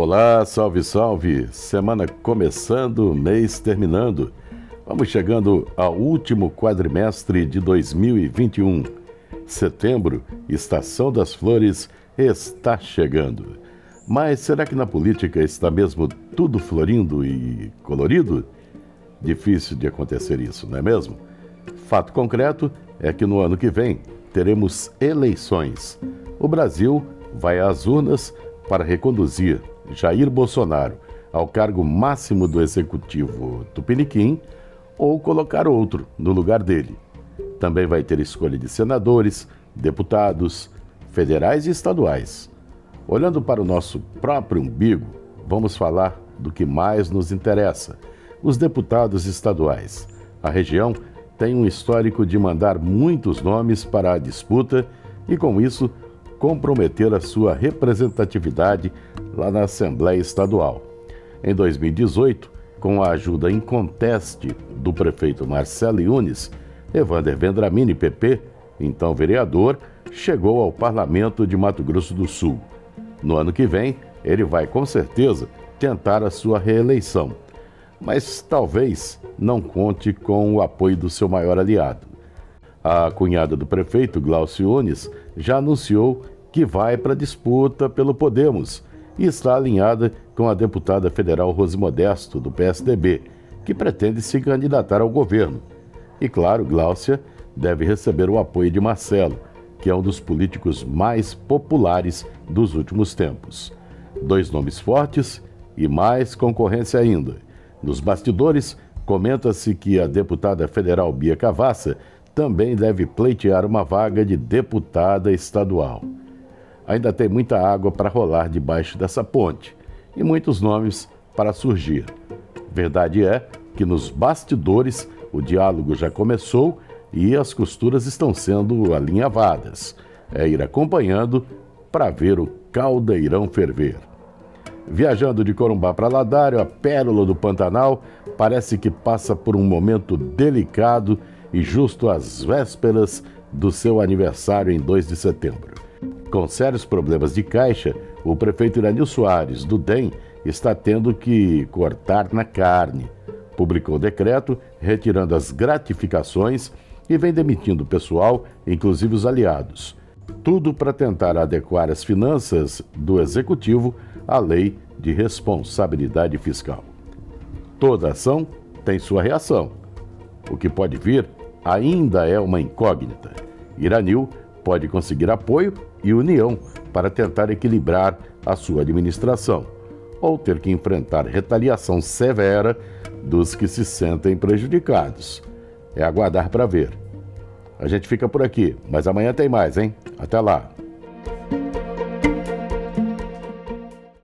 Olá, salve, salve! Semana começando, mês terminando. Vamos chegando ao último quadrimestre de 2021. Setembro, estação das flores, está chegando. Mas será que na política está mesmo tudo florindo e colorido? Difícil de acontecer isso, não é mesmo? Fato concreto é que no ano que vem teremos eleições. O Brasil vai às urnas para reconduzir Jair Bolsonaro ao cargo máximo do executivo tupiniquim ou colocar outro no lugar dele. Também vai ter escolha de senadores, deputados, federais e estaduais. Olhando para o nosso próprio umbigo, vamos falar do que mais nos interessa: os deputados estaduais. A região tem um histórico de mandar muitos nomes para a disputa e, com isso, comprometer a sua representatividade lá na Assembleia Estadual. Em 2018, com a ajuda inconteste do prefeito Marcelo Yunes, Evander Vendramini, PP, então vereador, chegou ao Parlamento de Mato Grosso do Sul. No ano que vem, ele vai com certeza tentar a sua reeleição, mas talvez não conte com o apoio do seu maior aliado. A cunhada do prefeito, Glaucio Yunes, já anunciou que vai para a disputa pelo Podemos e está alinhada com a deputada federal Rose Modesto, do PSDB, que pretende se candidatar ao governo. E claro, Gláucia deve receber o apoio de Marcelo, que é um dos políticos mais populares dos últimos tempos. Dois nomes fortes e mais concorrência ainda. Nos bastidores, comenta-se que a deputada federal Bia Cavassa também deve pleitear uma vaga de deputada estadual ainda tem muita água para rolar debaixo dessa ponte e muitos nomes para surgir. Verdade é que nos bastidores o diálogo já começou e as costuras estão sendo alinhavadas. É ir acompanhando para ver o caldeirão ferver. Viajando de Corumbá para Ladário, a pérola do Pantanal parece que passa por um momento delicado e justo às vésperas do seu aniversário em 2 de setembro. Com sérios problemas de caixa, o prefeito Iranil Soares, do DEM, está tendo que cortar na carne. Publicou decreto retirando as gratificações e vem demitindo o pessoal, inclusive os aliados. Tudo para tentar adequar as finanças do executivo à lei de responsabilidade fiscal. Toda ação tem sua reação. O que pode vir ainda é uma incógnita. Iranil pode conseguir apoio e união para tentar equilibrar a sua administração, ou ter que enfrentar retaliação severa dos que se sentem prejudicados. É aguardar para ver. A gente fica por aqui, mas amanhã tem mais, hein? Até lá!